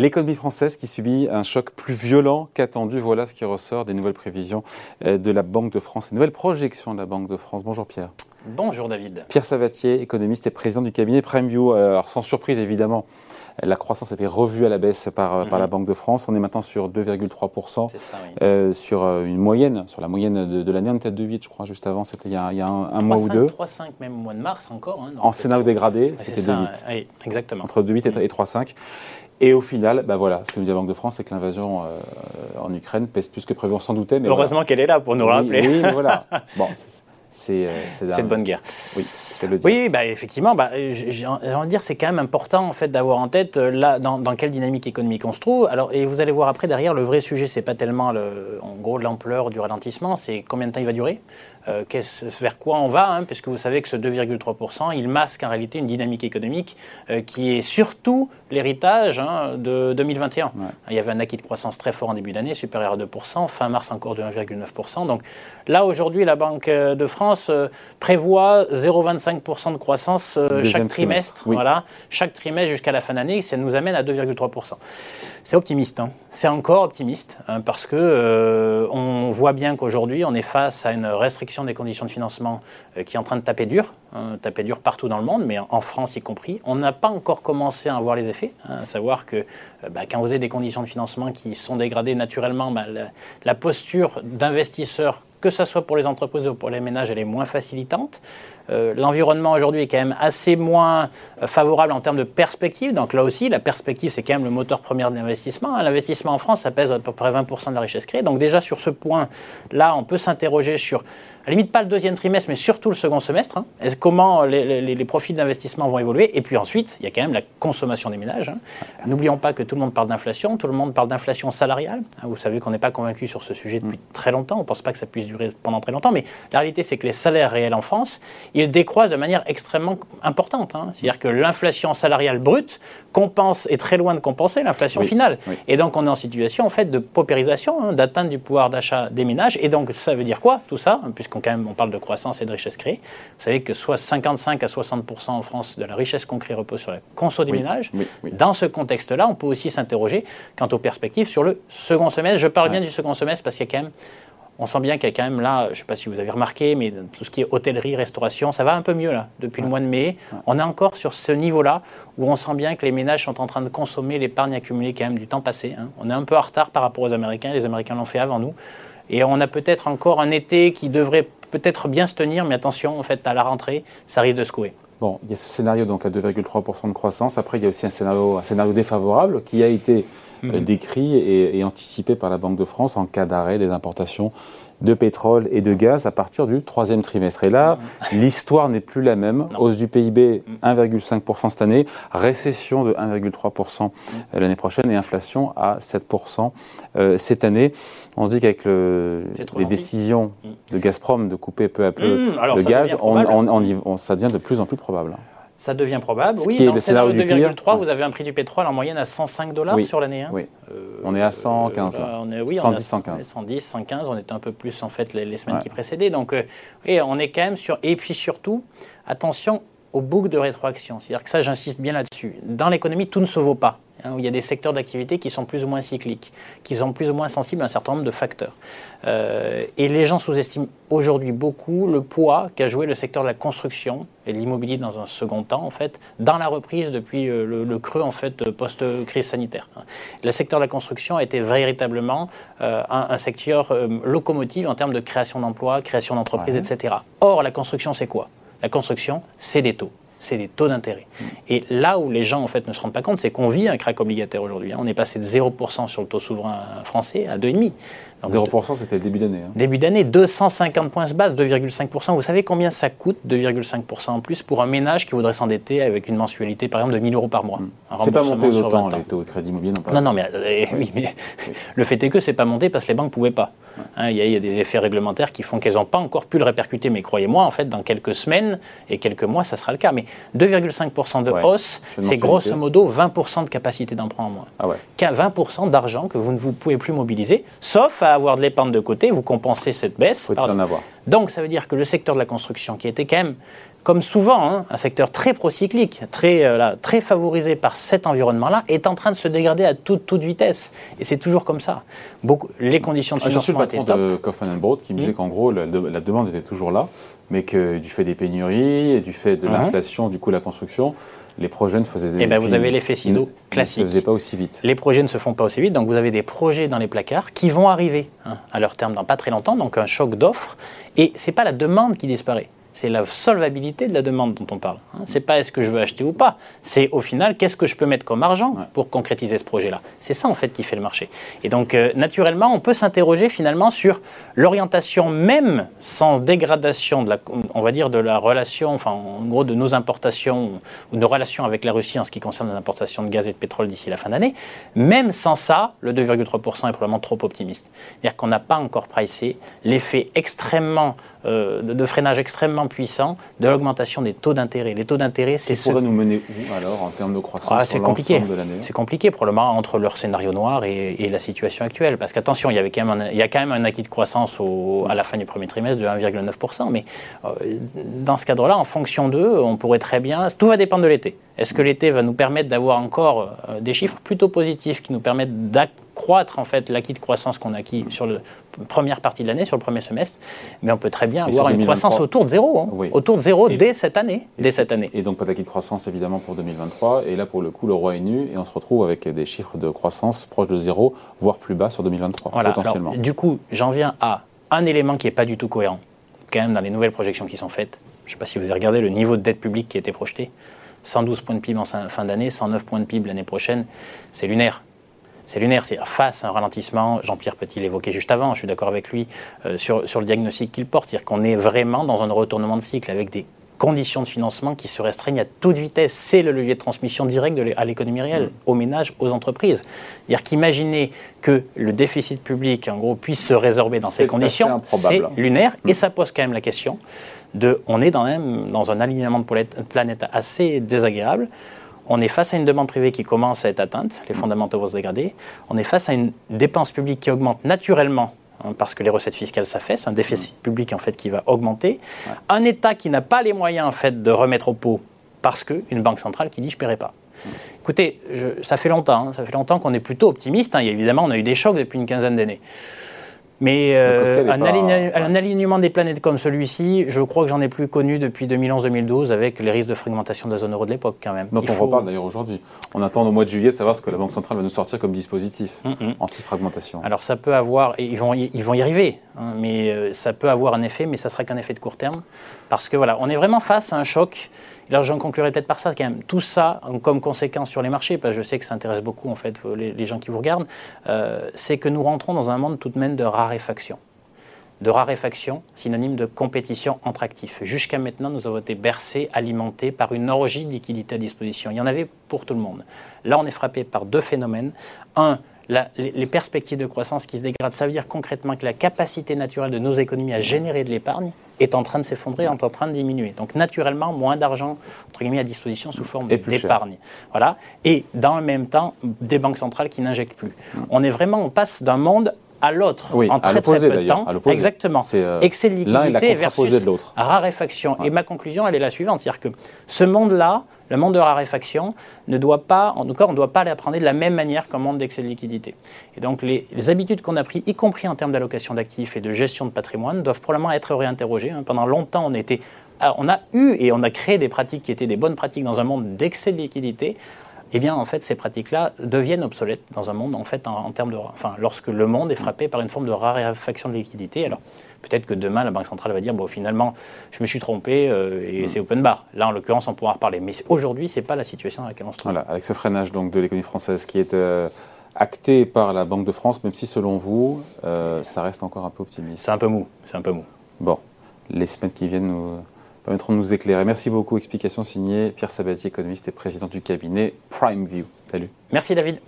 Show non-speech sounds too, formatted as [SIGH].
L'économie française qui subit un choc plus violent qu'attendu, voilà ce qui ressort des nouvelles prévisions euh, de la Banque de France, les nouvelles projections de la Banque de France. Bonjour Pierre. Bonjour David. Pierre Savatier, économiste et président du cabinet PrimeView. Alors sans surprise évidemment, la croissance a été revue à la baisse par, par la mhm. Banque de France. On est maintenant sur 2,3%. Oui. Euh, sur euh, une moyenne, sur la moyenne de, l'année, on était à 2,8 je crois, juste avant. C'était il y a, un, mois ou deux. 3,5 même au mois de mars encore. Hein, en scénario dégradé, c'était 2,8. Oui, exactement. Entre 2,8 et, et 3,5. Et au final, bah voilà, ce que nous dit la Banque de France, c'est que l'invasion euh, en Ukraine pèse plus que prévu, on s'en doutait. Mais Heureusement qu'elle est là pour nous rappeler. Oui, voilà. [LAUGHS] Bon, c'est une bonne guerre. Oui. Oui, bah, effectivement, bah, j'ai envie de dire c'est quand même important en fait d'avoir en tête euh, là dans, dans, quelle dynamique économique on se trouve. Alors et vous allez voir après derrière le vrai sujet c'est pas tellement le, en gros l'ampleur du ralentissement, c'est combien de temps il va durer. Euh, vers quoi on va, hein, puisque vous savez que ce 2,3%, il masque en réalité une dynamique économique euh, qui est surtout l'héritage hein, de 2021. Il y avait un acquis de croissance très fort en début d'année, supérieur à 2%, fin mars encore de 1,9%. Donc là, aujourd'hui, la Banque de France euh, prévoit 0,25% de croissance chaque trimestre. Voilà, chaque trimestre jusqu'à la fin d'année, ça nous amène à 2,3%. C'est optimiste, hein. c'est encore optimiste, parce que on voit bien qu'aujourd'hui, on est face à une restriction des conditions de financement euh, qui est en train de taper dur, hein, taper dur partout dans le monde, mais en France y compris. On n'a pas encore commencé à en voir les effets, hein, savoir que euh, bah, quand vous avez des conditions de financement qui sont dégradées naturellement, bah, la, posture d'investisseurs que ce soit pour les entreprises ou pour les ménages, elle est moins facilitante. Euh, l'environnement aujourd'hui est quand même assez moins favorable en termes de perspective. Donc là aussi, la perspective, c'est quand même le moteur premier d'investissement. Hein. L'investissement en France, ça pèse à peu près 20% de la richesse créée. Donc déjà sur ce point-là, on peut s'interroger sur à la limite pas le deuxième trimestre, mais surtout le second semestre. Hein. Comment les, profits d'investissement vont évoluer? Et puis ensuite, il y a quand même la consommation des ménages. Hein. N'oublions pas que tout le monde parle d'inflation, tout le monde parle d'inflation salariale. Vous savez qu'on n'est pas convaincu sur ce sujet depuis mm. très longtemps. On ne pense pas que ça puisse durer pendant très longtemps. Mais la réalité, c'est que les salaires réels en France, ils décroissent de manière extrêmement importante. C'est-à-dire que l'inflation salariale brute compense, est très loin de compenser l'inflation finale. Et donc, on est en situation en fait de paupérisation, d'atteinte du pouvoir d'achat des ménages. Et donc, ça veut dire quoi tout ça quand même on parle de croissance et de richesse créée? Vous savez que soit 55 à 60% en France de la richesse qu'on crée repose sur la conso des ménages. Dans ce contexte-là, on peut aussi s'interroger quant aux perspectives sur le second semestre. Je parle bien du second semestre parce qu'il y a quand même on sent bien qu'il y a quand même là, je ne sais pas si vous avez remarqué, mais tout ce qui est hôtellerie, restauration, ça va un peu mieux là, depuis le mois de mai. On est encore sur ce niveau-là où on sent bien que les ménages sont en train de consommer l'épargne accumulée quand même du temps passé. Hein. On est un peu en retard par rapport aux Américains, les Américains l'ont fait avant nous. Et on a peut-être encore un été qui devrait peut-être bien se tenir, mais attention, en fait, à la rentrée, ça risque de secouer. Bon, il y a ce scénario donc à 2,3% de croissance. Après, il y a aussi un scénario, un scénario défavorable qui a été euh, mhm. décrit et, anticipé par la Banque de France en cas d'arrêt des importations de pétrole et de gaz à partir du troisième trimestre. Et là, l'histoire n'est plus la même. Hausse du PIB 1,5% cette année, récession de 1,3% mm. l'année prochaine et inflation à 7% euh, cette année. On se dit qu'avec les décisions mm. de Gazprom de couper peu à peu mm, le gaz, on, ça devient de plus en plus probable. Ça devient probable. oui, dans le scénario 2,3, vous avez un prix du pétrole en moyenne à 105 dollars sur l'année. Hein. Oui. Euh, on est à 115 là. On est, oui, 110, 115. 110, 115. On était un peu plus en fait les, semaines qui précédaient. Donc, euh, on est quand même sur. Et puis surtout, attention aux boucles de rétroaction. C'est-à-dire que ça, j'insiste bien là-dessus. Dans l'économie, tout ne se vaut pas. Hein, il y a des secteurs d'activité qui sont plus ou moins cycliques, qui sont plus ou moins sensibles à un certain nombre de facteurs. Euh, et les gens sous-estiment aujourd'hui beaucoup le poids qu'a joué le secteur de la construction et de l'immobilier dans un second temps, en fait, dans la reprise depuis euh, le, creux, en fait, post-crise sanitaire. Le secteur de la construction a été véritablement euh, un, secteur locomotive en termes de création d'emplois, création d'entreprises, etc. Or, la construction, c'est quoi? La construction, c'est des taux c'est des taux d'intérêt. Et là où les gens en fait ne se rendent pas compte, c'est qu'on vit un crack obligataire aujourd'hui. Hein. On est passé de 0% sur le taux souverain français à 2,5%. 0% c'était le début d'année. Hein. Début d'année, 250 points de base, 2,5%. Vous savez combien ça coûte 2,5% en plus pour un ménage qui voudrait s'endetter avec une mensualité par exemple de 1000 euros par mois? Hmm. C'est pas monté autant les taux de crédit immobilier non pas? Non, non, mais, euh, [LAUGHS] oui, mais le fait est que c'est pas monté parce que les banques ne pouvaient pas. Hein, il, y a, des effets réglementaires qui font qu'elles n'ont pas encore pu le répercuter. Mais croyez-moi, en fait, dans quelques semaines et quelques mois, ça sera le cas. Mais 2,5% de hausse, c'est grosso modo 20% de capacité d'emprunt en moins. Ah ouais. 20% d'argent que vous ne vous pouvez plus mobiliser, sauf à avoir de l'épargne de côté, vous compensez cette baisse. Faut-il en avoir? Donc ça veut dire que le secteur de la construction, qui était quand même, comme souvent, hein, un secteur très procyclique, très, euh, très favorisé par cet environnement-là, est en train de se dégrader à toute, toute vitesse. Et c'est toujours comme ça. Beaucoup, les conditions de ah, financement étaient top. le patron de Kaufman Broad qui me disait mmh. qu'en gros, la, demande était toujours là, mais que du fait des pénuries et du fait de mmh. l'inflation, du coût de la construction, les projets ne faisaient Eh bien, vous avez l'effet ciseau classique. Ne se faisaient pas aussi vite. Les projets ne se font pas aussi vite, donc vous avez des projets dans les placards qui vont arriver hein, à leur terme dans pas très longtemps, donc un choc d'offres. Et c'est pas la demande qui disparaît c'est la solvabilité de la demande dont on parle. Hein. C'est pas est-ce que je veux acheter ou pas. C'est au final qu'est-ce que je peux mettre comme argent pour concrétiser ce projet-là. C'est ça en fait qui fait le marché. Et donc euh, naturellement, on peut s'interroger finalement sur l'orientation même sans dégradation de la, on va dire de la relation, enfin en gros de nos importations ou nos relations avec la Russie en ce qui concerne les importations de gaz et de pétrole d'ici la fin d'année. Même sans ça, le 2,3% est probablement trop optimiste. C'est-à-dire qu'on n'a pas encore pricé l'effet extrêmement euh, de, freinage extrêmement puissant de l'augmentation des taux d'intérêt. Les taux d'intérêt, c'est ce... pourrait nous mener où alors en termes de croissance ah, C'est compliqué. C'est compliqué probablement entre leur scénario noir et, la situation actuelle. Parce qu'attention, il y avait quand même un, il y a quand même un acquis de croissance à la fin du premier trimestre de 1,9%. Mais euh, dans ce cadre-là, en fonction d'eux, on pourrait très bien. Tout va dépendre de l'été. Est-ce que l'été va nous permettre d'avoir encore euh, des chiffres plutôt positifs qui nous permettent d'accroître en fait l'acquis de croissance qu'on a acquis sur la première partie de l'année, sur le premier semestre Mais on peut très bien avoir une croissance autour de zéro, hein. autour de zéro dès cette année, et, dès cette année. Et donc pas d'acquis de croissance évidemment pour 2023. Et là pour le coup le roi est nu et on se retrouve avec des chiffres de croissance proches de zéro, voire plus bas sur 2023 potentiellement. du coup, j'en viens à un élément qui n'est pas du tout cohérent, quand même dans les nouvelles projections qui sont faites. Je ne sais pas si vous avez regardé le niveau de dette publique qui a été projeté. 112 points de PIB en fin d'année, 109 points de PIB l'année prochaine, c'est lunaire. C'est lunaire, c'est face à un ralentissement. Jean-Pierre Petit l'évoquait juste avant, je suis d'accord avec lui euh, sur, sur le diagnostic qu'il porte, c'est-à-dire qu'on est vraiment dans un retournement de cycle avec des conditions de financement qui se restreignent à toute vitesse. C'est le levier de transmission direct à l'économie réelle, mm. aux ménages, aux entreprises. C'est-à-dire qu'imaginer que le déficit public, en gros, puisse se résorber dans ces conditions, c'est lunaire. Et mm. ça pose quand même la question on est dans, même dans un alignement de planète assez désagréable. On est face à une demande privée qui commence à être atteinte, les fondamentaux vont se dégrader. On est face à une dépense publique qui augmente naturellement hein, parce que les recettes fiscales s'affaissent, un déficit public en fait qui va augmenter, un État qui n'a pas les moyens en fait de remettre au pot parce qu'une banque centrale qui dit je ne paierai pas. Écoutez, ça fait longtemps, hein, ça fait longtemps qu'on est plutôt optimiste. Hein. évidemment, on a eu des chocs depuis une quinzaine d'années. Mais euh, un, alignement des planètes comme celui-ci, je crois que j'en ai plus connu depuis 2011-2012 avec les risques de fragmentation de la zone euro de l'époque quand même. Donc on reparle d'ailleurs aujourd'hui. On attend au mois de juillet de savoir ce que la Banque centrale va nous sortir comme dispositif mm, mm. anti-fragmentation. Alors ça peut avoir, ils vont y, ils vont y arriver, hein, mais euh, ça peut avoir un effet, mais ça sera qu'un effet de court terme. Parce que voilà, on est vraiment face à un choc alors j'en conclurai peut-être par ça quand même. Tout ça, comme conséquence sur les marchés, parce que je sais que ça intéresse beaucoup en fait les, gens qui vous regardent, euh, c'est que nous rentrons dans un monde tout de même de raréfaction. De raréfaction, synonyme de compétition entre actifs. Jusqu'à maintenant, nous avons été bercés, alimentés par une orgie de liquidités à disposition. Il y en avait pour tout le monde. Là, on est frappé par deux phénomènes. Un, les, perspectives de croissance qui se dégradent, ça veut dire concrètement que la capacité naturelle de nos économies à générer de l'épargne est en train de s'effondrer, est en train de diminuer. Donc naturellement, moins d'argent entre guillemets à disposition sous forme d'épargne. Voilà. Et dans le même temps, des banques centrales qui n'injectent plus. On est vraiment, on passe d'un monde à l'autre en très très peu de temps. Exactement. Euh, Excès de liquidité versus l'autre. raréfaction. Et ma conclusion, elle est la suivante, c'est-à-dire que ce monde-là, le monde de raréfaction, ne doit pas, en tout cas, on ne doit pas l'apprendre de la même manière qu'un monde d'excès de liquidité. Et donc les, habitudes qu'on a prises, y compris en termes d'allocation d'actifs et de gestion de patrimoine, doivent probablement être réinterrogées. Hein. Pendant longtemps, on était on a eu et on a créé des pratiques qui étaient des bonnes pratiques dans un monde d'excès de liquidité eh bien, en fait, ces pratiques-là deviennent obsolètes dans un monde, en fait, en, termes de, enfin, lorsque le monde est frappé par une forme de raréfaction de liquidité. Alors, peut-être que demain, la Banque centrale va dire, bon, finalement, je me suis trompé euh, et mm. c'est open bar. Là, en l'occurrence, on pourra en reparler. Mais aujourd'hui, c'est pas la situation dans laquelle on se trouve. Voilà, avec ce freinage donc de l'économie française qui est euh, acté par la Banque de France, même si selon vous, euh, ça reste encore un peu optimiste. C'est un peu mou. C'est un peu mou. Bon, les semaines qui viennent nous permettront de nous éclairer. Merci beaucoup. Explication signée Pierre Sabatier, économiste et président du cabinet Prime View. Salut. Merci David.